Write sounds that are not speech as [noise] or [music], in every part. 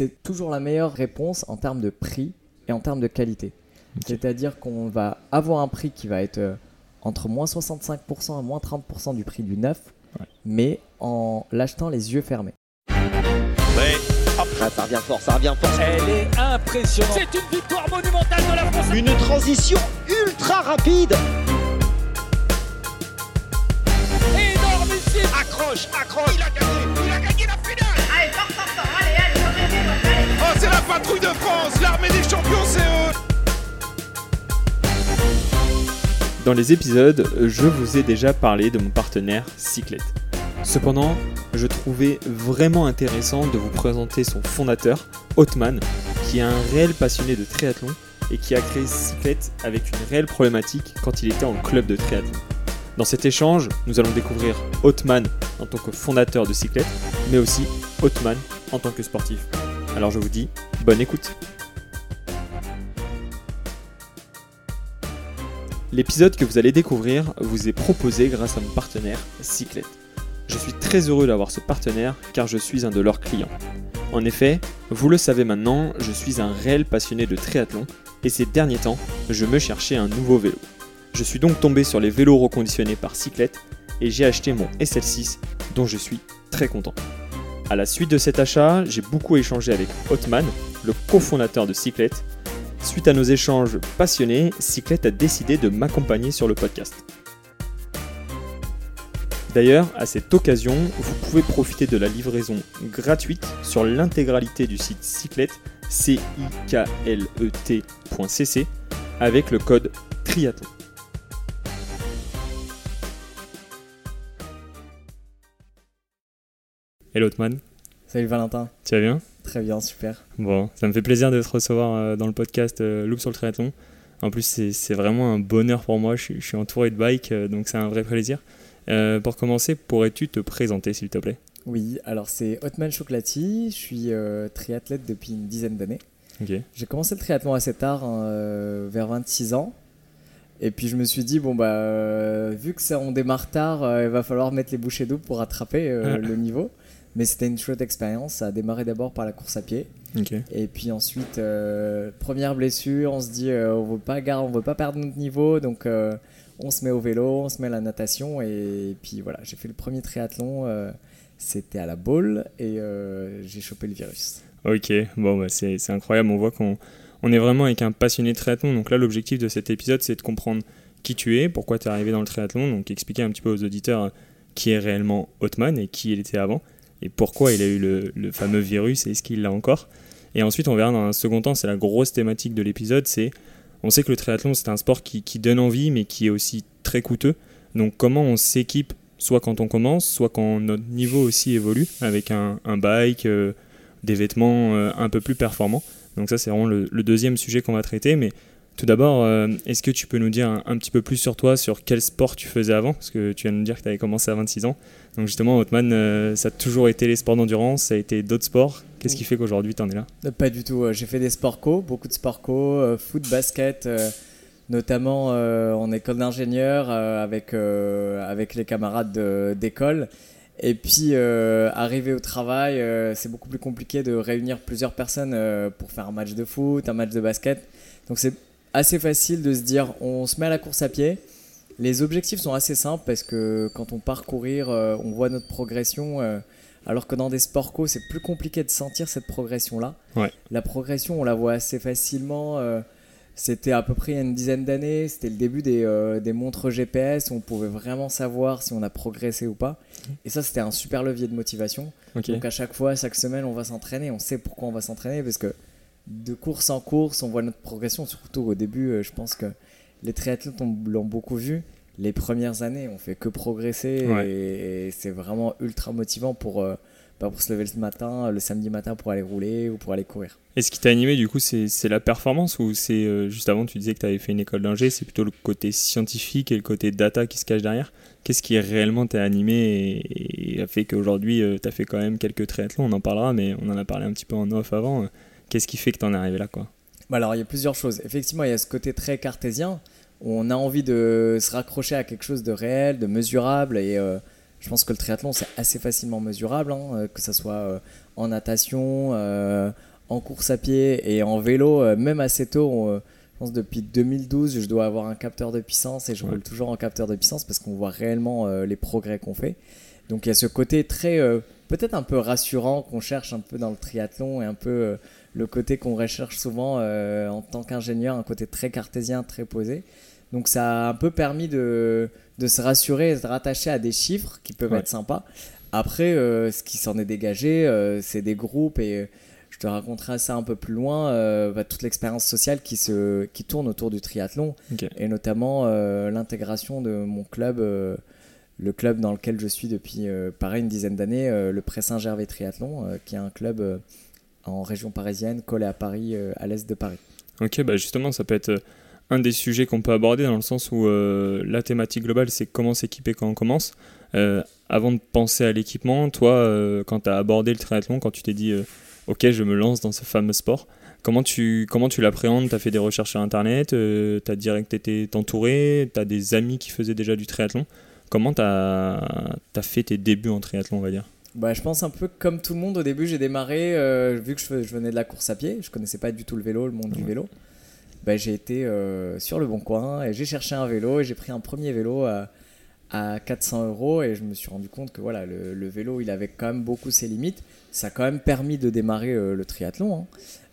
c'est toujours la meilleure réponse en termes de prix et en termes de qualité. C'est-à-dire qu'on va avoir un prix qui va être euh, entre moins 65% et moins 30% du prix du neuf, Ouais. mais en l'achetant les yeux fermés. Ah, ça revient fort, ça revient fort. Elle est impressionnante. C'est une victoire monumentale de la France. Une transition ultra rapide. Énormissime. Accroche, accroche. Il a gagné, il a gagné la finale. Oh, c'est la patrouille de France, l'armée des champions, c'est Dans les épisodes, je vous ai déjà parlé de mon partenaire Cyclette. Cependant, je trouvais vraiment intéressant de vous présenter son fondateur, Othman, qui est un réel passionné de triathlon et qui a créé Cyclette avec une réelle problématique quand il était en club de triathlon. Dans cet échange, nous allons découvrir Othman en tant que fondateur de Cyclette, mais aussi Othman en tant que sportif. Alors je vous dis, bonne écoute L'épisode que vous allez découvrir vous est proposé grâce à mon partenaire Cyclette. Je suis très heureux d'avoir ce partenaire car je suis un de leurs clients. En effet, vous le savez maintenant, je suis un réel passionné de triathlon et ces derniers temps, je me cherchais un nouveau vélo. Je suis donc tombé sur les vélos reconditionnés par Cyclette et j'ai acheté mon SL6 dont je suis très content. À la suite de cet achat, j'ai beaucoup échangé avec Othman, le cofondateur de Cyclette. Suite à nos échanges passionnés, Cyclette a décidé de m'accompagner sur le podcast. D'ailleurs, à cette occasion, vous pouvez profiter de la livraison gratuite sur l'intégralité du site Cyclette, c i k l e avec le code triathlon. Hello Otman, Salut Valentin, tu vas bien? Très bien, super. Bon, ça me fait plaisir de te recevoir euh, dans le podcast euh, Loop sur le triathlon. En plus, c'est vraiment un bonheur pour moi. Je suis, je suis entouré de bikes, euh, donc c'est un vrai plaisir. Euh, pour commencer, pourrais-tu te présenter, s'il te plaît? Oui, alors c'est Hotman Chocolati, je suis euh, triathlète depuis une dizaine d'années. Ok. J'ai commencé le triathlon assez tard, hein, vers 26 ans. Et puis je me suis dit, bon bah, euh, vu que ça, on démarre tard, euh, il va falloir mettre les bouchées doubles pour rattraper euh, Ah. le niveau. Mais c'était une chouette expérience. Ça a démarré d'abord par la course à pied. Et puis ensuite, euh, première blessure, on se dit, euh, on veut pas gar- on veut pas perdre notre niveau. Donc euh, on se met au vélo, on se met à la natation. Et puis voilà, j'ai fait le premier triathlon. c'était à la boule et j'ai chopé le virus. Ok, bon, bah, c'est incroyable. On voit qu'on on est vraiment avec un passionné de triathlon. Donc là, l'objectif de cet épisode, c'est de comprendre qui tu es, pourquoi tu es arrivé dans le triathlon. Donc expliquer un petit peu aux auditeurs qui est réellement Othman et qui il était avant et pourquoi il a eu le, fameux virus et est-ce qu'il l'a encore? Et ensuite, on verra dans un second temps, c'est la grosse thématique de l'épisode, c'est on sait que le triathlon, c'est un sport qui, donne envie, mais qui est aussi très coûteux. Donc comment on s'équipe, soit quand on commence, soit quand notre niveau aussi évolue, avec un, un bike, euh, des vêtements euh, un peu plus performants? Donc ça, c'est vraiment le, le deuxième sujet qu'on va traiter. Mais tout d'abord, euh, est-ce que tu peux nous dire un, un petit peu plus sur toi, sur quel sport tu faisais avant? Parce que tu viens de nous dire que tu avais commencé à 26 ans. Donc justement, Othman, euh, ça a toujours été les sports d'endurance, ça a été d'autres sports. Qu'est-ce qui fait qu'aujourd'hui, tu en es là? Euh, Pas du tout. J'ai fait des sports co, beaucoup de sports co, foot, basket, notamment en école d'ingénieur avec, avec les camarades de- d'école. Et puis, euh, arrivé au travail, euh, c'est beaucoup plus compliqué de réunir plusieurs personnes euh, pour faire un match de foot, un match de basket. Donc, c'est assez facile de se dire on se met à la course à pied. Les objectifs sont assez simples parce que quand on part courir, euh, on voit notre progression. euh, alors que dans des sports co, c'est plus compliqué de sentir cette progression-là. Ouais. La progression, on la voit assez facilement. euh, c'était à peu près il y a une dizaine d'années. C'était le début des, des montres GPS où on pouvait vraiment savoir si on a progressé ou pas. Et ça, c'était un super levier de motivation. Donc à chaque fois, chaque semaine, on va s'entraîner. On sait pourquoi on va s'entraîner parce que de course en course, on voit notre progression. Surtout au début, euh, je pense que les triathlètes ont- l'ont beaucoup vu. Les premières années, on fait que progresser Ouais. et, et c'est vraiment ultra motivant pour, euh, bah, pour se lever le matin, le samedi matin pour aller rouler ou pour aller courir. Et ce qui t'a animé, du coup, c'est la performance ou c'est euh, juste avant, tu disais que tu avais fait une école d'ingé, c'est plutôt le côté scientifique et le côté data qui se cache derrière Qu'est-ce qui réellement t'a animé et, et a fait qu'aujourd'hui, tu as fait quand même quelques triathlons On en parlera, mais on en a parlé un petit peu en off avant. Qu'est-ce qui fait que t'en es arrivé là, quoi? Bah alors, il y a plusieurs choses. Effectivement, il y a ce côté très cartésien où on a envie de se raccrocher à quelque chose de réel, de mesurable. Et euh, je pense que le triathlon, c'est assez facilement mesurable, hein, euh, que ce soit euh, en natation, euh, en course à pied et en vélo, même assez tôt. on, je pense depuis 2012, je dois avoir un capteur de puissance et je Ouais. roule toujours en capteur de puissance parce qu'on voit réellement les progrès qu'on fait. Donc il y a ce côté très, peut-être un peu rassurant qu'on cherche un peu dans le triathlon et un peu le côté qu'on recherche souvent euh, en tant qu'ingénieur, un côté très cartésien, très posé. Donc ça a un peu permis de, de se rassurer et de se rattacher à des chiffres qui peuvent Ouais. être sympas. Après, euh, ce qui s'en est dégagé, euh, c'est des groupes et je te raconterai ça un peu plus loin, euh, bah, toute l'expérience sociale qui, se, qui tourne autour du triathlon et notamment l'intégration de mon club, le club dans lequel je suis depuis pareil une dizaine d'années, le Pré Saint-Gervais Triathlon, qui est un club en région parisienne, collé à Paris, euh, à l'est de Paris. Ok, bah justement, ça peut être euh, un des sujets qu'on peut aborder dans le sens où euh, la thématique globale, c'est comment s'équiper quand on commence. Avant de penser à l'équipement, toi, quand tu as abordé le triathlon, quand tu t'es dit, ok, je me lance dans ce fameux sport, comment tu, comment tu l'appréhendes? Tu as fait des recherches sur Internet, tu as direct été entouré, tu as des amis qui faisaient déjà du triathlon. Comment tu as, fait tes débuts en triathlon, on va dire? Bah, je pense un peu comme tout le monde au début, j'ai démarré, euh, vu que je, je venais de la course à pied, je connaissais pas du tout le vélo, le monde du vélo. Bah, j'ai été euh, sur le bon coin et j'ai cherché un vélo et j'ai pris un premier vélo à, à 400 euros et je me suis rendu compte que voilà, le, le vélo il avait quand même beaucoup ses limites. Ça a quand même permis de démarrer euh, le triathlon. hein.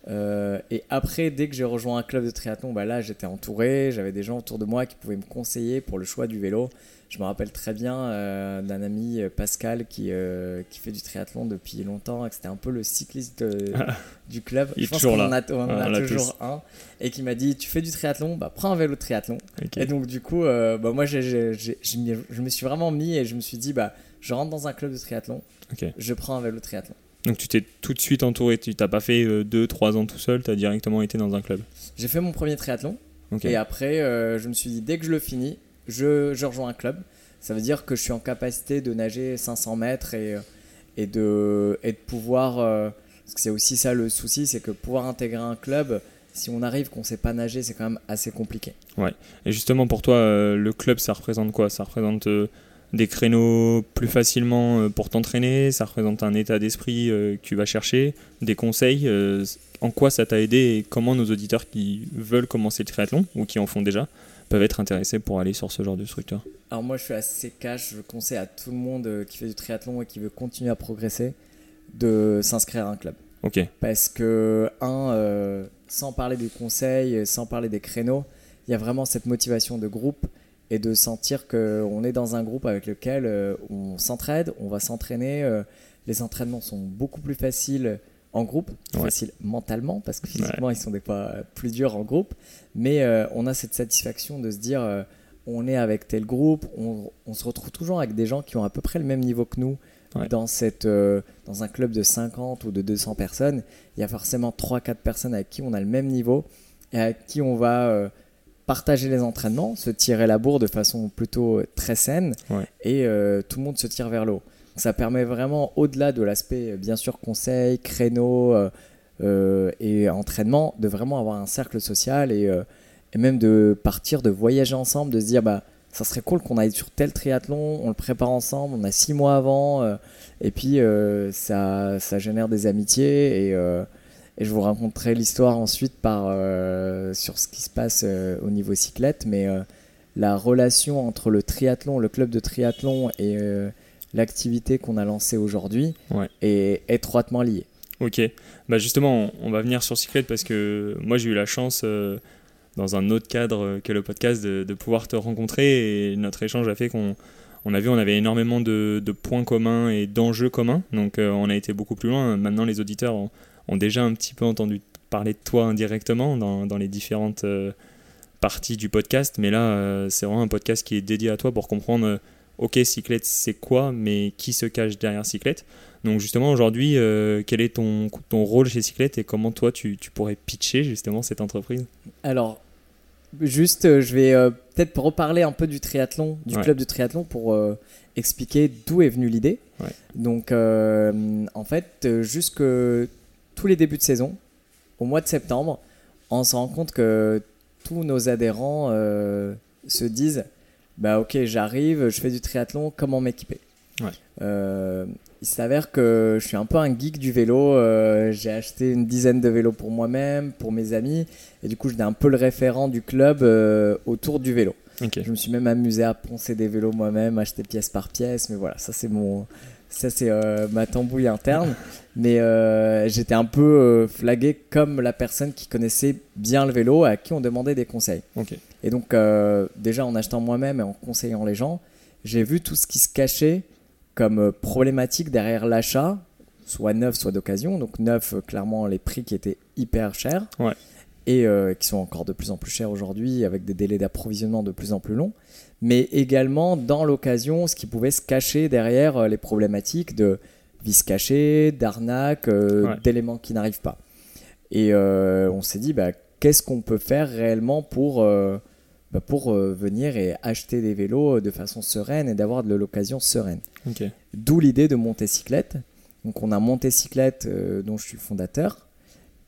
Euh, et après, dès que j'ai rejoint un club de triathlon, bah là j'étais entouré, j'avais des gens autour de moi qui pouvaient me conseiller pour le choix du vélo. Je me rappelle très bien euh, d'un ami euh, Pascal qui, euh, qui fait du triathlon depuis longtemps et que c'était un peu le cycliste euh, du club. Il est Je pense toujours là. en a, on Ah, a toujours un. Et qui m'a dit Tu fais du triathlon Bah prends un vélo de triathlon. Et donc, du coup, bah, moi j'ai- j'ai- je m'y- je me suis vraiment mis et je me suis dit Bah je rentre dans un club de triathlon, Ok. je prends un vélo de triathlon. Donc tu t'es tout de suite entouré, tu t'as pas fait 2-3 ans tout seul, tu as directement été dans un club. J'ai fait mon premier triathlon. Ok. Et après, euh, je me suis dit, dès que je le finis, je, rejoins un club. Ça veut dire que je suis en capacité de nager 500 mètres et, de, pouvoir. euh, parce que c'est aussi ça le souci, c'est que pouvoir intégrer un club, si on arrive qu'on sait pas nager, c'est quand même assez compliqué. Et justement, pour toi, euh, le club, ça représente quoi? Ça représente euh, des créneaux plus facilement pour t'entraîner? Ça représente un état d'esprit que tu vas chercher? Des conseils En quoi ça t'a aidé et comment nos auditeurs qui veulent commencer le triathlon ou qui en font déjà peuvent être intéressés pour aller sur ce genre de structure Alors moi, je suis assez cash. Je conseille à tout le monde euh, qui fait du triathlon et qui veut continuer à progresser de s'inscrire à un club. Ok, Parce que, un, euh, sans parler des conseils, sans parler des créneaux, il y a vraiment cette motivation de groupe et de sentir qu'on est dans un groupe avec lequel euh, on s'entraide, on va s'entraîner. euh, les entraînements sont beaucoup plus faciles en groupe, Ouais. faciles mentalement, parce que physiquement, ils sont des fois euh, plus durs en groupe. Mais euh, on a cette satisfaction de se dire, euh, on est avec tel groupe, on, on se retrouve toujours avec des gens qui ont à peu près le même niveau que nous. Ouais. Dans, cette, euh, dans un club de 50 ou de 200 personnes, il y a forcément 3-4 personnes avec qui on a le même niveau et avec qui on va partager les entraînements, se tirer la bourre de façon plutôt très saine et tout le monde se tire vers le haut. Ça permet vraiment, au-delà de l'aspect euh, bien sûr conseil, créneau euh, euh, et entraînement, de vraiment avoir un cercle social et, même de partir, de voyager ensemble, de se dire bah ça serait cool qu'on aille sur tel triathlon, on le prépare ensemble, on a six mois avant, et puis ça, ça génère des amitiés et, je vous raconterai l'histoire ensuite sur ce qui se passe au niveau cyclette, mais la relation entre le triathlon, le club de triathlon et l'activité qu'on a lancée aujourd'hui Ouais. est étroitement liée. Ok, bah justement, on, va venir sur Cyclette parce que moi j'ai eu la chance, euh, dans un autre cadre que le podcast, de, de pouvoir te rencontrer et notre échange a fait qu'on on a vu on avait énormément de, de points communs et d'enjeux communs, donc euh, on a été beaucoup plus loin. Maintenant, les auditeurs ont, ont déjà un petit peu entendu parler de toi indirectement dans, dans les différentes euh, parties du podcast, mais là, c'est vraiment un podcast qui est dédié à toi pour comprendre. Ok, Cyclette, c'est quoi, mais qui se cache derrière Cyclette donc justement aujourd'hui, euh, quel est ton, ton rôle chez Cyclette et comment toi tu, tu pourrais pitcher justement cette entreprise? Alors, juste, euh, je vais euh, peut-être reparler un peu du triathlon, du Ouais. club de triathlon pour euh, expliquer d'où est venue l'idée. Ouais. Donc, en fait, jusque tous les débuts de saison, au mois de septembre, on se rend compte que tous nos adhérents se disent bah ok j'arrive je fais du triathlon comment m'équiper Ouais. Euh, il s'avère que je suis un peu un geek du vélo. euh, j'ai acheté une dizaine de vélos pour moi-même, pour mes amis. Et du coup, j'étais un peu le référent du club euh, autour du vélo. Ok. Je me suis même amusé à poncer des vélos moi-même, acheter pièce par pièce. Mais voilà, ça c'est mon, ça c'est euh, ma tambouille interne. [laughs] Mais euh, j'étais un peu euh, flagué comme la personne qui connaissait bien le vélo, à qui on demandait des conseils. Et donc déjà en achetant moi-même et en conseillant les gens, j'ai vu tout ce qui se cachait comme problématique derrière l'achat, soit neuf, soit d'occasion. Donc neuf, clairement les prix qui étaient hyper chers Ouais. et qui sont encore de plus en plus chers aujourd'hui avec des délais d'approvisionnement de plus en plus longs. Mais également dans l'occasion, ce qui pouvait se cacher derrière euh, les problématiques de vis cachés, d'arnaques, euh, Ouais. d'éléments qui n'arrivent pas. Et euh, on s'est dit, bah, qu'est-ce qu'on peut faire réellement pour, euh, bah, pour venir et acheter des vélos de façon sereine et d'avoir de l'occasion sereine. D'où l'idée de monter cyclette. Donc on a monté cyclette dont je suis fondateur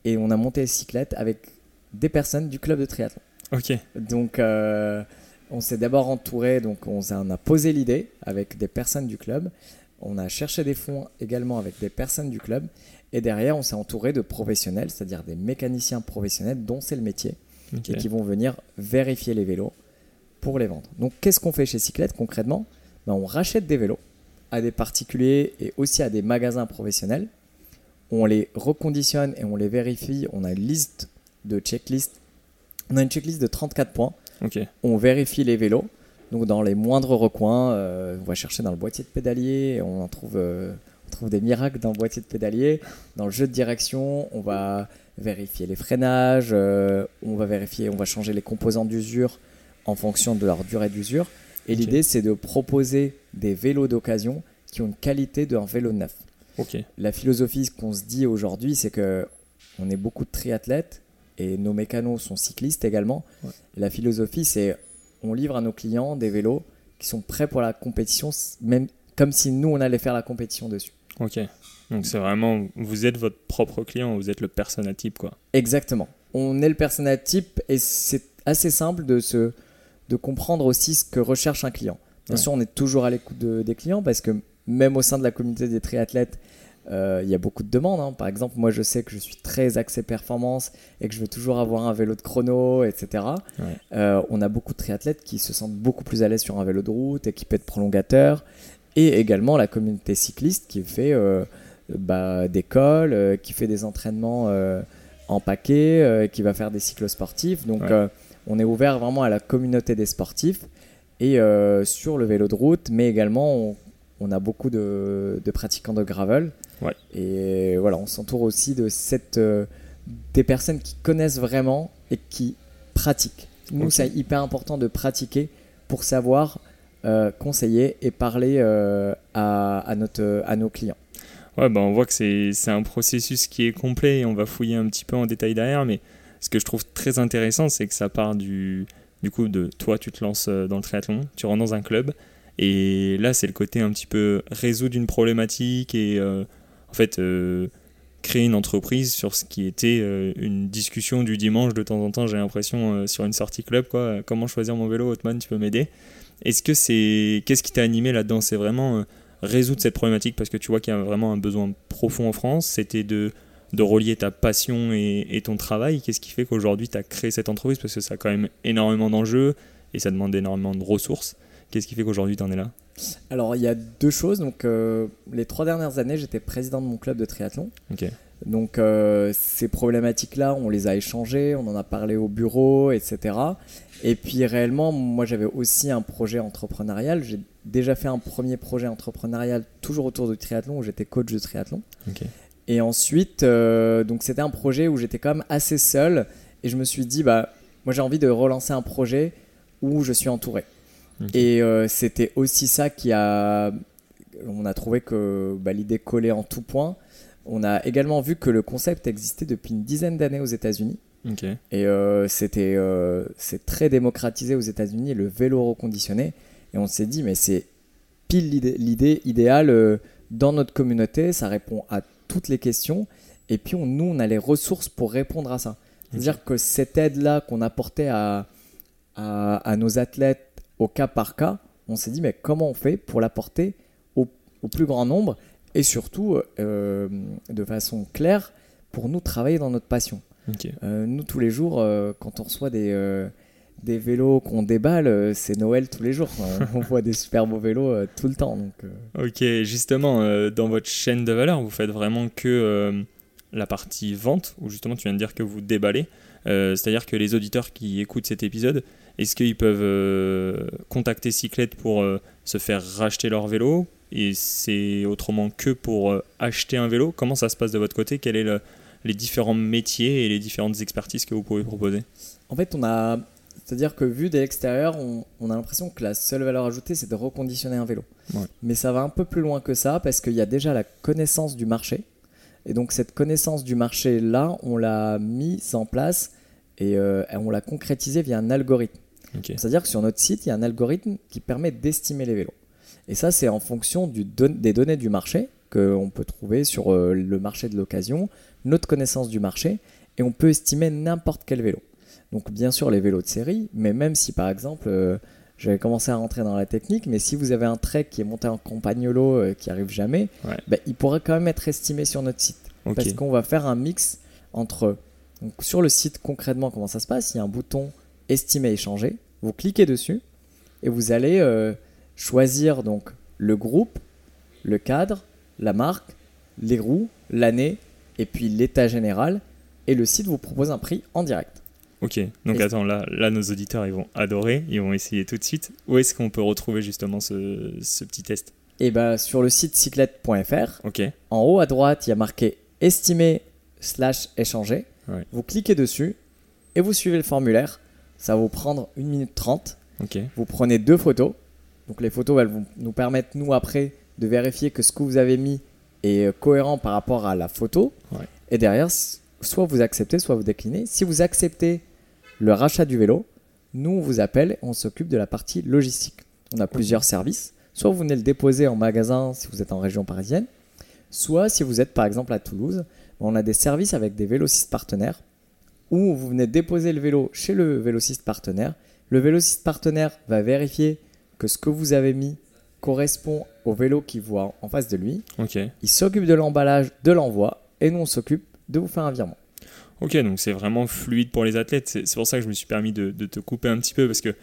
et on a monté cyclette avec des personnes du club de triathlon. Ok. Donc on s'est d'abord entouré, donc on, a posé l'idée avec des personnes du club. On a cherché des fonds également avec des personnes du club. Et derrière, on s'est entouré de professionnels, c'est-à-dire des mécaniciens professionnels dont c'est le métier et qui vont venir vérifier les vélos pour les vendre. Donc qu'est-ce qu'on fait chez Cyclette concrètement? Ben, On rachète des vélos à des particuliers et aussi à des magasins professionnels. On les reconditionne et on les vérifie. On a une liste de checklist. On a une checklist de 34 points. On vérifie les vélos. Donc dans les moindres recoins, euh, on va chercher dans le boîtier de pédalier, on en trouve, euh, on trouve des miracles dans le boîtier de pédalier. Dans le jeu de direction, on va vérifier les freinages, euh, on va vérifier, on va changer les composants d'usure en fonction de leur durée d'usure. Et l'idée, c'est de proposer des vélos d'occasion qui ont une qualité d'un vélo neuf. La philosophie qu'on se dit aujourd'hui, c'est que on est beaucoup de triathlètes et nos mécanos sont cyclistes également. Ouais. La philosophie, c'est on livre à nos clients des vélos qui sont prêts pour la compétition, même comme si nous on allait faire la compétition dessus. Ok. Donc c'est vraiment, vous êtes votre propre client, vous êtes le persona type quoi. Exactement. On est le persona type et c'est assez simple de se de comprendre aussi ce que recherche un client. Bien Ouais. sûr, on est toujours à l'écoute de- des clients parce que même au sein de la communauté des triathlètes, euh, il y a beaucoup de demandes. hein. Par exemple, moi, je sais que je suis très axé performance et que je veux toujours avoir un vélo de chrono, etc. Ouais. Euh, on a beaucoup de triathlètes qui se sentent beaucoup plus à l'aise sur un vélo de route, équipé de prolongateurs, et également la communauté cycliste qui fait euh, bah, des cols, qui fait des entraînements en paquet, qui va faire des cyclos sportifs. Donc, Ouais. on est ouvert vraiment à la communauté des sportifs et sur le vélo de route, mais également on, on a beaucoup de, de pratiquants de gravel. Ouais. Et voilà, on s'entoure aussi de cette, euh, des personnes qui connaissent vraiment et qui pratiquent. Nous, c'est hyper important de pratiquer pour savoir euh, conseiller et parler euh, à, à, notre, à nos clients. Ouais, bah on voit que c'est un processus qui est complet et on va fouiller un petit peu en détail derrière, mais ce que je trouve très intéressant, c'est que ça part du, du coup de toi, tu te lances dans le triathlon, tu rentres dans un club, et là c'est le côté un petit peu résoudre une problématique et euh, en fait euh, créer une entreprise sur ce qui était euh, une discussion du dimanche de temps en temps, j'ai l'impression, euh, sur une sortie club, quoi. Comment choisir mon vélo, Hotman, tu peux m'aider? Est-ce que c'est. Qu'est-ce qui t'a animé là-dedans? C'est vraiment. résoudre cette problématique parce que tu vois qu'il y a vraiment un besoin profond en France, c'était de, de relier ta passion et, et ton travail. Qu'est-ce qui fait qu'aujourd'hui tu as créé cette entreprise? Parce que ça a quand même énormément d'enjeux et ça demande énormément de ressources. Qu'est-ce qui fait qu'aujourd'hui tu en es là? Alors, il y a deux choses. Donc, euh, les trois dernières années, j'étais président de mon club de triathlon. Donc euh, ces problématiques-là, on les a échangées, on en a parlé au bureau, etc. Et puis réellement, moi j'avais aussi un projet entrepreneurial. J'ai déjà fait un premier projet entrepreneurial toujours autour du triathlon où j'étais coach de triathlon. Et ensuite, euh, donc c'était un projet où j'étais quand même assez seul et je me suis dit bah moi j'ai envie de relancer un projet où je suis entouré. Et euh, c'était aussi ça qui a on a trouvé que bah, l'idée collait en tout point. On a également vu que le concept existait depuis une dizaine d'années aux États-Unis. Et euh, c'était euh, c'est très démocratisé aux États-Unis, le vélo reconditionné. Et on s'est dit, mais c'est pile l'idée- idéale dans notre communauté, ça répond à toutes les questions. Et puis on, nous, on a les ressources pour répondre à ça. C'est-à-dire que cette aide-là qu'on apportait à, à, à nos athlètes au cas par cas, on s'est dit, mais comment on fait pour l'apporter au, au plus grand nombre et surtout, euh, de façon claire, pour nous travailler dans notre passion. Euh, nous, tous les jours, euh, quand on reçoit des, euh, des vélos qu'on déballe, euh, c'est Noël tous les jours. on voit des super beaux vélos euh, tout le temps. Donc, euh, Ok, justement, euh, dans votre chaîne de valeur, vous faites vraiment que euh, la partie vente, où justement tu viens de dire que vous déballez. Euh, C'est-à-dire que les auditeurs qui écoutent cet épisode, est-ce qu'ils peuvent euh, contacter Cyclette pour euh, se faire racheter leur vélo? Et c'est autrement que pour euh, acheter un vélo Comment ça se passe de votre côté? Quels sont le- les différents métiers et les différentes expertises que vous pouvez proposer? En fait, on a. C'est-à-dire que vu de l'extérieur, on, on a l'impression que la seule valeur ajoutée, c'est de reconditionner un vélo. Ouais. Mais ça va un peu plus loin que ça parce qu'il y a déjà la connaissance du marché. Et donc, cette connaissance du marché-là, on l'a mise en place et on l'a concrétisée via un algorithme. C'est-à-dire que sur notre site, il y a un algorithme qui permet d'estimer les vélos. Et ça, c'est en fonction du don- des données du marché qu'on peut trouver sur euh, le marché de l'occasion, notre connaissance du marché, et on peut estimer n'importe quel vélo. Donc bien sûr les vélos de série, mais même si par exemple, euh, j'avais commencé à rentrer dans la technique, mais si vous avez un Trek qui est monté en campagnolo euh, qui arrive jamais, Ouais. bah, il pourrait quand même être estimé sur notre site. Parce qu'on va faire un mix entre... Donc, sur le site, concrètement, comment ça se passe? Il y a un bouton Estimer échanger. Vous cliquez dessus et vous allez euh, choisir donc le groupe, le cadre, la marque, les roues, l'année et puis l'état général. Et le site vous propose un prix en direct. Ok, donc Et- attends, là, là, nos auditeurs, ils vont adorer, ils vont essayer tout de suite. Où est-ce qu'on peut retrouver justement ce, ce petit test? Et bah, sur le site cyclette.fr, Ok, en haut à droite, il y a marqué Estimer slash échanger. Ouais. Vous cliquez dessus et vous suivez le formulaire. Ça va vous prendre 1 minute 30. ok, Vous prenez deux photos. Donc les photos, elles vont nous permettre, nous, après, de vérifier que ce que vous avez mis est euh, cohérent par rapport à la photo. Ouais. Et derrière, soit vous acceptez, soit vous déclinez. Si vous acceptez le rachat du vélo, nous, on vous appelle et on s'occupe de la partie logistique. On a plusieurs services. Soit vous venez le déposer en magasin si vous êtes en région parisienne, soit si vous êtes par exemple à Toulouse, on a des services avec des vélocistes partenaires où vous venez déposer le vélo chez le vélociste partenaire. Le vélociste partenaire va vérifier que ce que vous avez mis correspond au vélo qui voit en face de lui. Il s'occupe de l'emballage, de l'envoi, et nous on s'occupe de vous faire un virement. Ok, donc c'est vraiment fluide pour les athlètes. C'est c'est pour ça que je me suis permis de, de te couper un petit peu parce que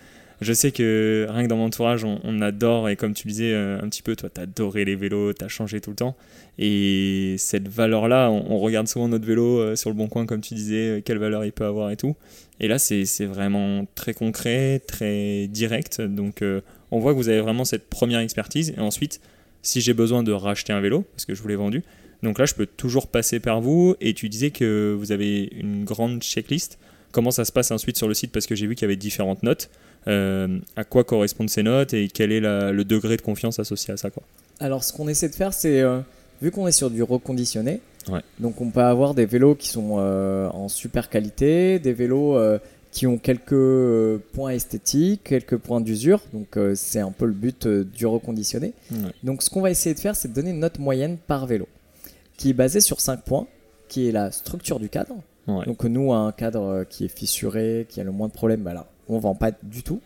je sais que rien que dans mon entourage, on, adore, et comme tu disais euh, un petit peu, toi, t'as adoré les vélos, t'as changé tout le temps. Et cette valeur-là, on, regarde souvent notre vélo euh, sur le bon coin, comme tu disais, euh, quelle valeur il peut avoir et tout. Et là, c'est vraiment très concret, très direct. Donc, on voit que vous avez vraiment cette première expertise. Et ensuite, si j'ai besoin de racheter un vélo, parce que je vous l'ai vendu, donc là, je peux toujours passer par vous. Et tu disais que vous avez une grande checklist. Comment ça se passe ensuite sur le site Parce que j'ai vu qu'il y avait différentes notes. Euh, à quoi correspondent ces notes et quel est la- le degré de confiance associé à ça quoi. Alors ce qu'on essaie de faire, c'est, euh, vu qu'on est sur du reconditionné, Ouais. donc on peut avoir des vélos qui sont euh, en super qualité, des vélos qui ont quelques points esthétiques, quelques points d'usure, donc c'est un peu le but du reconditionné. Ouais. Donc ce qu'on va essayer de faire, c'est de donner une note moyenne par vélo, qui est basée sur 5 points, qui est la structure du cadre. Ouais. Donc nous, un cadre euh, qui est fissuré, qui a le moins de problèmes, bah là, on vend pas du tout.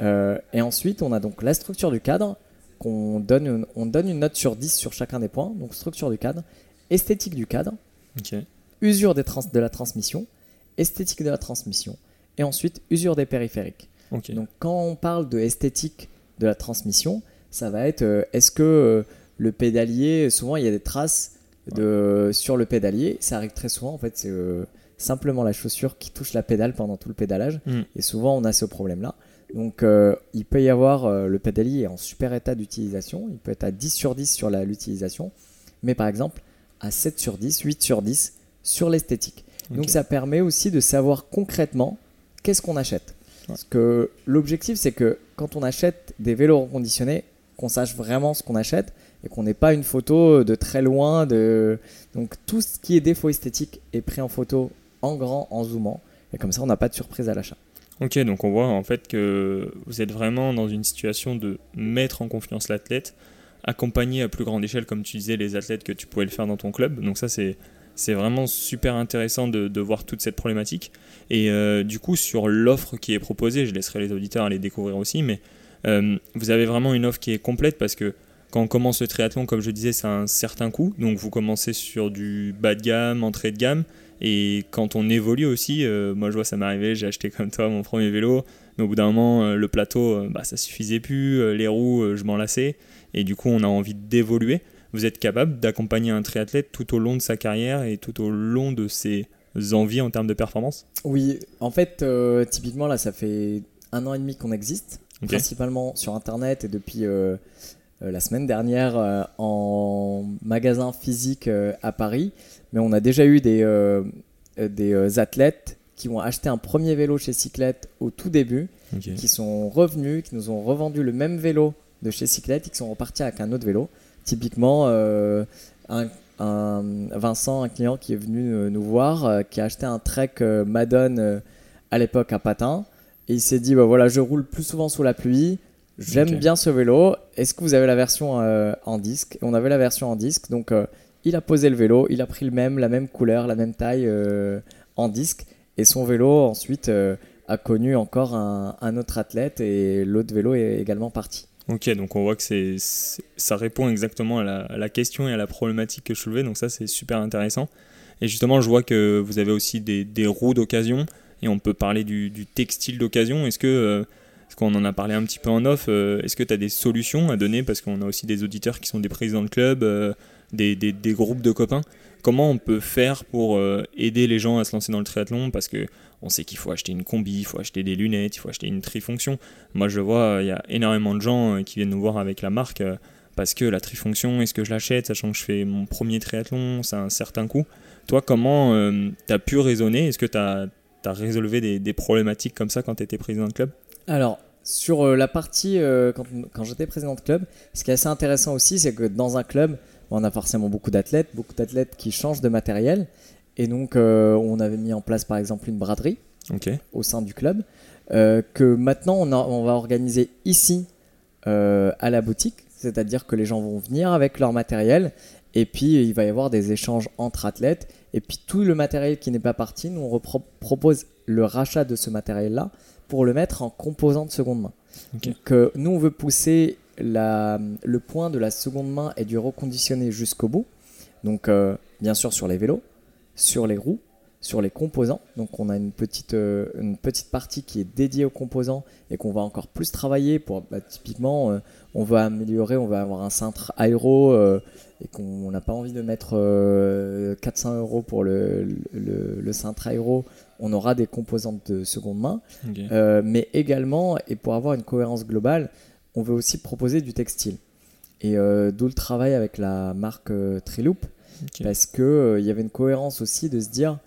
Euh, et ensuite, on a donc la structure du cadre, qu'on donne, une- on donne une note sur 10 sur chacun des points. Donc structure du cadre, esthétique du cadre, usure des trans- de la transmission, esthétique de la transmission, et ensuite usure des périphériques. Donc quand on parle de esthétique de la transmission, ça va être euh, est-ce que euh, le pédalier, souvent il y a des traces de, sur le pédalier, ça arrive très souvent en fait, c'est euh, simplement la chaussure qui touche la pédale pendant tout le pédalage, Mm. et souvent on a ce problème-là. Donc euh, il peut y avoir euh, le pédalier est en super état d'utilisation, il peut être à 10 sur 10 sur l'utilisation, mais par exemple à 7 sur 10, 8 sur 10 sur l'esthétique. Donc ça permet aussi de savoir concrètement qu'est-ce qu'on achète. Parce que l'objectif, c'est que quand on achète des vélos reconditionnés, qu'on sache vraiment ce qu'on achète et qu'on n'ait pas une photo de très loin. De... Donc tout ce qui est défaut esthétique est pris en photo en grand, en zoomant. Et comme ça, on n'a pas de surprise à l'achat. Ok, donc on voit en fait que vous êtes vraiment dans une situation de mettre en confiance l'athlète, accompagner à plus grande échelle, comme tu disais, les athlètes que tu pouvais le faire dans ton club. Donc ça, c'est c'est vraiment super intéressant de, voir toute cette problématique. Et euh, du coup, sur l'offre qui est proposée, je laisserai les auditeurs aller découvrir aussi, mais euh, vous avez vraiment une offre qui est complète parce que quand on commence le triathlon, comme je disais, c'est un certain coût. Donc vous commencez sur du bas de gamme, entrée de gamme. Et quand on évolue aussi, euh, moi je vois ça m'est arrivé, j'ai acheté comme toi mon premier vélo, mais au bout d'un moment, euh, le plateau, euh, bah, ça suffisait plus, les roues, je m'en lassais. Et du coup, on a envie d'évoluer. Vous êtes capable d'accompagner un triathlète tout au long de sa carrière et tout au long de ses envies en termes de performance? Oui, en fait, typiquement, là, ça fait un an et demi qu'on existe, principalement sur Internet et depuis la semaine dernière euh, en magasin physique euh, à Paris. Mais on a déjà eu des, euh, euh, des euh, athlètes qui ont acheté un premier vélo chez Cyclette au tout début, qui sont revenus, qui nous ont revendu le même vélo de chez Cyclette et qui sont repartis avec un autre vélo. Typiquement, euh, un, un- Vincent, un client qui est venu euh, nous voir, euh, qui a acheté un Trek euh, Madone euh, à l'époque à patin. Et il s'est dit, bah voilà, je roule plus souvent sous la pluie, j'aime bien ce vélo, est-ce que vous avez la version euh, en disque? On avait la version en disque, donc euh, il a posé le vélo, il a pris le même, la même couleur, la même taille euh, en disque, et son vélo ensuite a connu encore un, un autre athlète, et l'autre vélo est également parti. Ok, donc on voit que c'est, ça répond exactement à la, à la question et à la problématique que je soulevais, donc ça c'est super intéressant. Et justement, je vois que vous avez aussi des, des roues d'occasion, et on peut parler du, du textile d'occasion. Est-ce que, parce qu'on en a parlé un petit peu en off, euh, est-ce que tu as des solutions à donner? Parce qu'on a aussi des auditeurs qui sont des présidents de club, euh, des, groupes de copains. Comment on peut faire pour euh, aider les gens à se lancer dans le triathlon? Parce que on sait qu'il faut acheter une combi, il faut acheter des lunettes, il faut acheter une trifonction. Moi, je vois, il y a énormément de gens euh, qui viennent nous voir avec la marque euh, parce que la trifonction, est-ce que je l'achète, sachant que je fais mon premier triathlon, c'est un certain coût. Toi, comment tu as pu raisonner? Est-ce que tu as, résolu des, des problématiques comme ça quand tu étais président de club? Alors, sur euh, la partie, euh, quand, quand j'étais président de club, ce qui est assez intéressant aussi, c'est que dans un club, on a forcément beaucoup d'athlètes, beaucoup d'athlètes qui changent de matériel. Et donc, euh, on avait mis en place par exemple une braderie au sein du club, que maintenant on, a- on va organiser ici à la boutique, c'est-à-dire que les gens vont venir avec leur matériel et puis il va y avoir des échanges entre athlètes. Et puis tout le matériel qui n'est pas parti, nous on propose le rachat de ce matériel-là pour le mettre en composant de seconde main. Ok. Donc euh, nous on veut pousser la- le point de la seconde main et du reconditionné jusqu'au bout. Donc euh, bien sûr sur les vélos, sur les roues, sur les composants. Donc on a une petite, euh, une petite partie qui est dédiée aux composants et qu'on va encore plus travailler pour bah, typiquement on va améliorer, on va avoir un cintre aéro et qu'on n'a pas envie de mettre euh, 400 euros pour le, le, le cintre aéro. On aura des composantes de seconde main. Euh, mais également, et pour avoir une cohérence globale, on veut aussi proposer du textile. Et euh, d'où le travail avec la marque euh, Triloop, Ok. parce que euh, il y avait une cohérence aussi de se dire,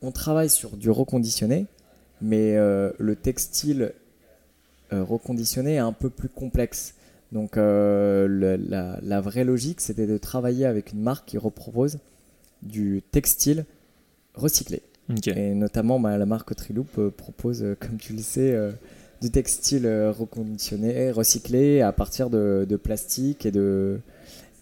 on travaille sur du reconditionné, mais le textile reconditionné est un peu plus complexe. Donc le- la, la vraie logique, c'était de travailler avec une marque qui repropose du textile recyclé. Et notamment, bah, la marque Triloop euh, propose, euh, comme tu le sais, euh, du textile reconditionné, recyclé à partir de, de plastique et de,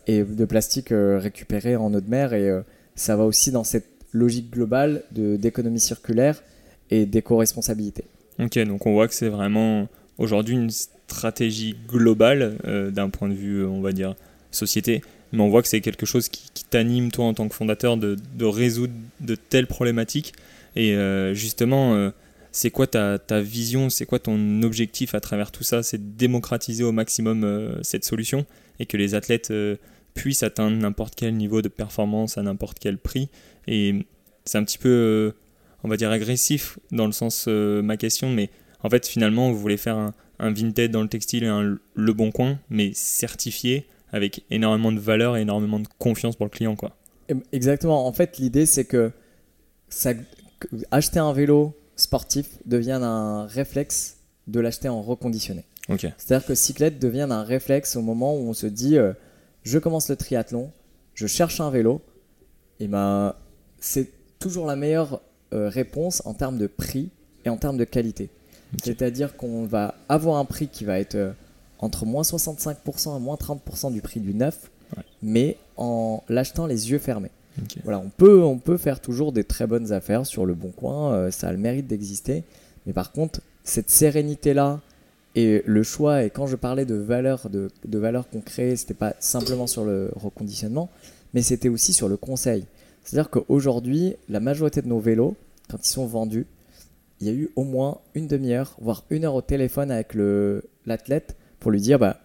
et de plastique récupéré en eau de mer. Et ça va aussi dans cette logique globale d'économie circulaire et d'éco-responsabilité. Ok, donc on voit que c'est vraiment aujourd'hui une stratégie globale euh, d'un point de vue, on va dire, société. Mais on voit que c'est quelque chose qui, t'anime, toi, en tant que fondateur, de, résoudre de telles problématiques. Et euh, justement, euh, c'est quoi ta, vision, c'est quoi ton objectif à travers tout ça? C'est de démocratiser au maximum euh, cette solution et que les athlètes puissent atteindre n'importe quel niveau de performance à n'importe quel prix. Et c'est un petit peu, on va dire, agressif dans le sens ma question, mais en fait, finalement, vous voulez faire un, un dans le textile et un Le Bon Coin, mais certifié avec énormément de valeur et énormément de confiance pour le client, quoi. Exactement. En fait, l'idée, c'est que, ça, acheter un vélo sportif devienne un réflexe de l'acheter en reconditionné. Ok. C'est-à-dire que cyclette devient un réflexe au moment où on se dit euh, je commence le triathlon, je cherche un vélo, et ben c'est toujours la meilleure euh, réponse en termes de prix et en termes de qualité. C'est-à-dire qu'on va avoir un prix qui va être euh, entre moins 65% et moins 30% du prix du neuf, Ouais. mais en l'achetant les yeux fermés. Voilà, on peut, on peut faire toujours des très bonnes affaires sur le bon coin, euh, ça a le mérite d'exister. Mais par contre, cette sérénité-là Et le choix, et quand je parlais de valeur, de, de valeur qu'on crée, c'était pas simplement sur le reconditionnement, mais c'était aussi sur le conseil. C'est-à-dire qu'aujourd'hui, la majorité de nos vélos, quand ils sont vendus, il y a eu au moins une demi-heure, voire une heure au téléphone avec l'athlète pour lui dire bah,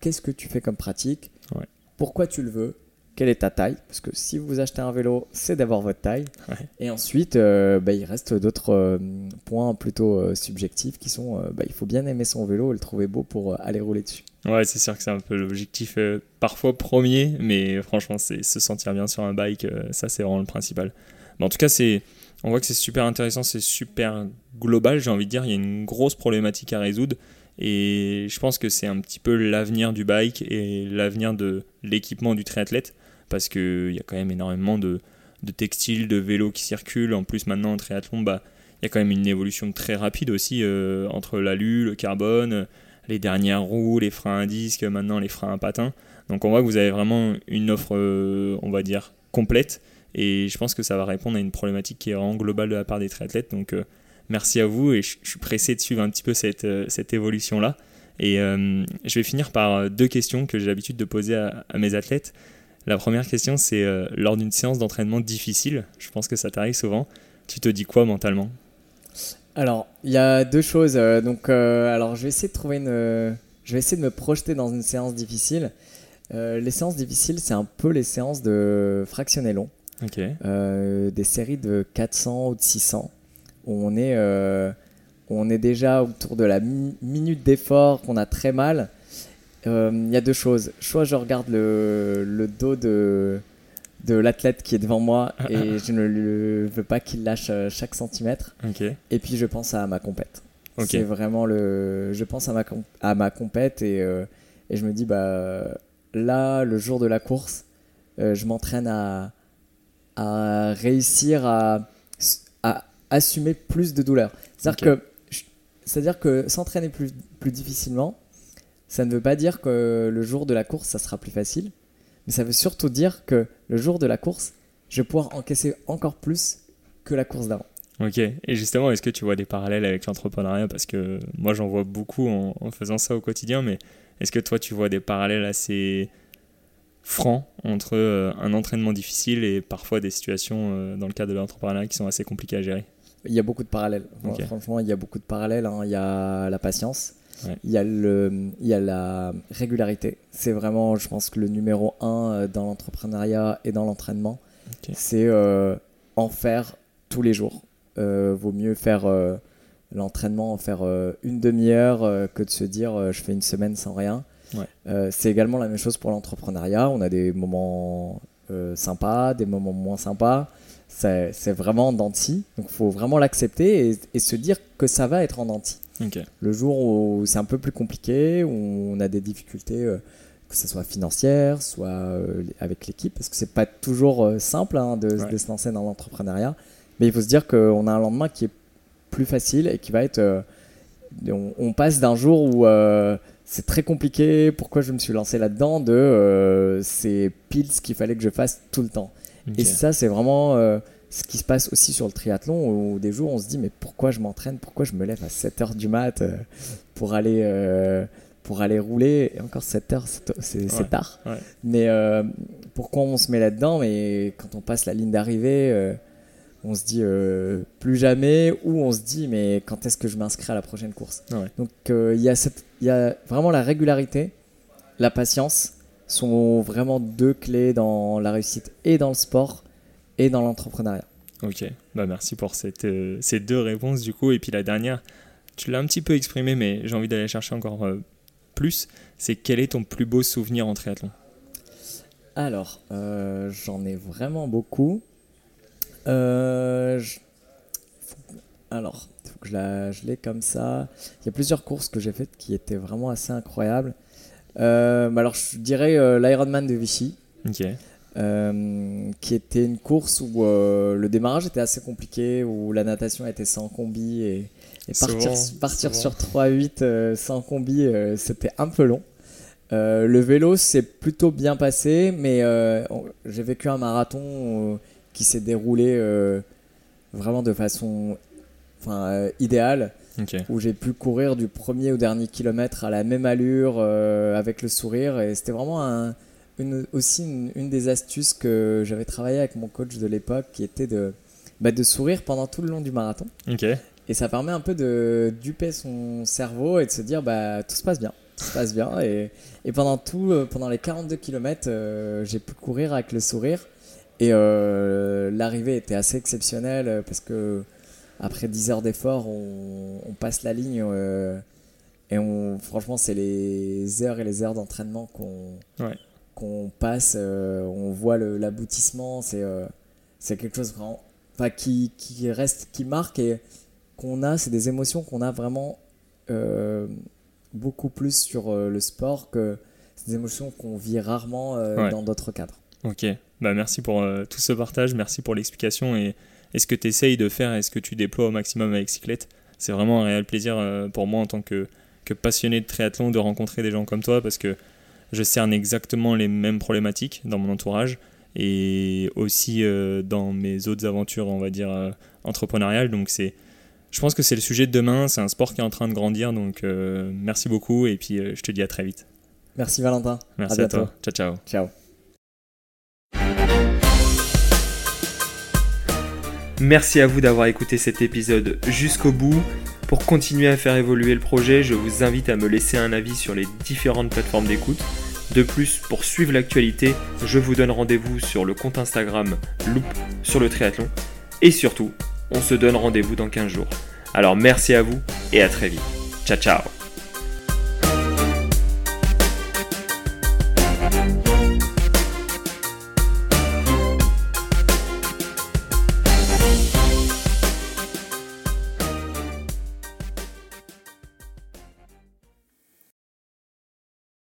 qu'est-ce que tu fais comme pratique, Ouais. pourquoi tu le veux, quelle est ta taille, parce que si vous achetez un vélo, c'est d'avoir votre taille. Ouais. Et ensuite, euh, bah, il reste d'autres euh, points plutôt euh, subjectifs qui sont bah, il faut bien aimer son vélo et le trouver beau pour aller rouler dessus. Ouais, c'est sûr que c'est un peu l'objectif parfois premier, mais franchement, c'est se sentir bien sur un bike, ça c'est vraiment le principal. Mais en tout cas, c'est, on voit que c'est super intéressant, c'est super global, j'ai envie de dire, il y a une grosse problématique à résoudre, et je pense que c'est un petit peu l'avenir du bike et l'avenir de l'équipement du triathlète, parce qu'il y a quand même énormément de, de textiles, de vélos qui circulent, en plus maintenant en triathlon, bah, il y a quand même une évolution très rapide aussi euh, entre l'alu, le carbone, les dernières roues, les freins à disque, maintenant les freins à patins. Donc on voit que vous avez vraiment une offre, euh, on va dire, complète. Et je pense que ça va répondre à une problématique qui est vraiment globale de la part des triathlètes. Donc euh, merci à vous et je, je suis pressé de suivre un petit peu cette, euh, cette évolution-là. Et euh, je vais finir par euh, deux questions que j'ai l'habitude de poser à, à mes athlètes. La première question, c'est euh, lors d'une séance d'entraînement difficile, je pense que ça t'arrive souvent, tu te dis quoi mentalement? Alors, il y a deux choses. donc, euh, alors, je vais essayer de trouver une. je vais essayer de me projeter dans une séance difficile. Les séances difficiles, c'est un peu les séances de fractionné long, Ok. euh, des séries de 400 ou de 600, où on est, euh, où on est déjà autour de la mi- minute d'effort, qu'on a très mal. Euh, Il y a deux choses. Soit je regarde le, le dos de, de l'athlète qui est devant moi [laughs] et je ne veux pas qu'il lâche euh, chaque centimètre. Et puis je pense à ma compète. C'est vraiment le. Je pense à ma, à ma compète et, euh, et je me dis, bah là, le jour de la course, euh, je m'entraîne à, à réussir à assumer plus de douleur. C'est-à-dire que, je- c'est-à-dire que s'entraîner plus, plus difficilement, ça ne veut pas dire que le jour de la course, ça sera plus facile, mais ça veut surtout dire que le jour de la course, je vais pouvoir encaisser encore plus que la course d'avant. Ok, et justement, est-ce que tu vois des parallèles avec l'entrepreneuriat? Parce que moi, j'en vois beaucoup en, en faisant ça au quotidien, mais est-ce que toi, tu vois des parallèles assez francs entre euh, un entraînement difficile et parfois des situations euh, dans le cadre de l'entrepreneuriat qui sont assez compliquées à gérer? Il y a beaucoup de parallèles. Franchement, il y a beaucoup de parallèles. hein. Il y a la patience, Ouais. il, y a le, il y a la régularité. C'est vraiment, je pense, que le numéro un euh, dans l'entrepreneuriat et dans l'entraînement. C'est euh, en faire tous les jours. Euh, vaut mieux faire euh, l'entraînement, en faire une demi-heure que de se dire je fais une semaine sans rien. Ouais. C'est également la même chose pour l'entrepreneuriat. On a des moments sympas, des moments moins sympas. C'est vraiment en dents de scie. Donc il faut vraiment l'accepter et, et se dire que ça va être en dents de scie. Ok, Le jour où c'est un peu plus compliqué, où on a des difficultés, euh, que ce soit financières, soit euh, avec l'équipe, parce que c'est pas toujours euh, simple hein, de, Ouais. de se lancer dans l'entrepreneuriat. Mais il faut se dire qu'on a un lendemain qui est plus facile et qui va être. on, on passe d'un jour où c'est très compliqué, pourquoi je me suis lancé là-dedans, de euh, c'est pile ce qu'il fallait que je fasse tout le temps. Et ça, c'est vraiment euh, ce qui se passe aussi sur le triathlon, où des jours on se dit, mais pourquoi je m'entraîne? Pourquoi je me lève à 7h du mat euh, pour, aller, euh, pour aller rouler? Et encore 7h, c'est c'est- Ouais, tard. ouais. Mais euh, pourquoi on se met là-dedans? Mais quand on passe la ligne d'arrivée, euh, on se dit euh, plus jamais, ou on se dit, mais quand est-ce que je m'inscris à la prochaine course? Ouais. Donc euh, il y, cette- il y a vraiment la régularité, la patience sont vraiment deux clés dans la réussite et dans le sport et dans l'entrepreneuriat. Ok, bah merci pour cette, euh, ces deux réponses du coup. Et puis la dernière, tu l'as un petit peu exprimé, mais j'ai envie d'aller chercher encore euh, plus. C'est quel est ton plus beau souvenir en triathlon? Alors, euh, j'en ai vraiment beaucoup. Je- faut- Alors, il faut que je, la... je l'ai comme ça. Il y a plusieurs courses que j'ai faites qui étaient vraiment assez incroyables. Euh, bah alors, je dirais euh, l'Ironman de Vichy. Ok, euh, qui était une course où euh, le démarrage était assez compliqué, où la natation était sans combi et, et partir, sur 3-8 euh, sans combi, euh, c'était un peu long. Euh, le vélo s'est plutôt bien passé, mais euh, j'ai vécu un marathon euh, qui s'est déroulé euh, vraiment de façon enfin, euh, idéale. Où j'ai pu courir du premier au dernier kilomètre à la même allure, euh, avec le sourire. Et c'était vraiment un- une, aussi une, une des astuces que j'avais travaillé avec mon coach de l'époque, qui était de, bah, de sourire pendant tout le long du marathon. Et ça permet un peu de duper son cerveau et de se dire bah tout se passe bien, tout se passe bien. Et, et pendant tout, euh, pendant les 42 km, j'ai pu courir avec le sourire. Et euh, l'arrivée était assez exceptionnelle euh, parce que après 10 heures d'effort, on, on passe la ligne euh, et on, franchement, c'est les heures et les heures d'entraînement qu'on Ouais. qu'on passe. euh, on voit l'aboutissement. C'est euh, c'est quelque chose vraiment, enfin, qui, qui reste, qui marque et qu'on a. C'est des émotions qu'on a vraiment beaucoup plus sur le sport que des émotions qu'on vit rarement Ouais. dans d'autres cadres. Ok, bah merci pour tout ce partage, merci pour l'explication et, et ce que tu essayes de faire et ce que tu déploies au maximum avec Cyclette? C'est vraiment un réel plaisir euh, pour moi en tant que, que passionné de triathlon de rencontrer des gens comme toi parce que je cerne exactement les mêmes problématiques dans mon entourage et aussi euh, dans mes autres aventures, on va dire, euh, entrepreneuriales. Donc c'est, je pense que c'est le sujet de demain, c'est un sport qui est en train de grandir, donc merci beaucoup et puis je te dis à très vite. Merci Valentin. Merci à, à, toi. Ciao, ciao. Ciao. Merci à vous d'avoir écouté cet épisode jusqu'au bout. Pour continuer à faire évoluer le projet, je vous invite à me laisser un avis sur les différentes plateformes d'écoute. De plus, pour suivre l'actualité, je vous donne rendez-vous sur le compte Instagram Loop sur le triathlon. Et surtout, on se donne rendez-vous dans 15 jours. Alors merci à vous et à très vite. Ciao ciao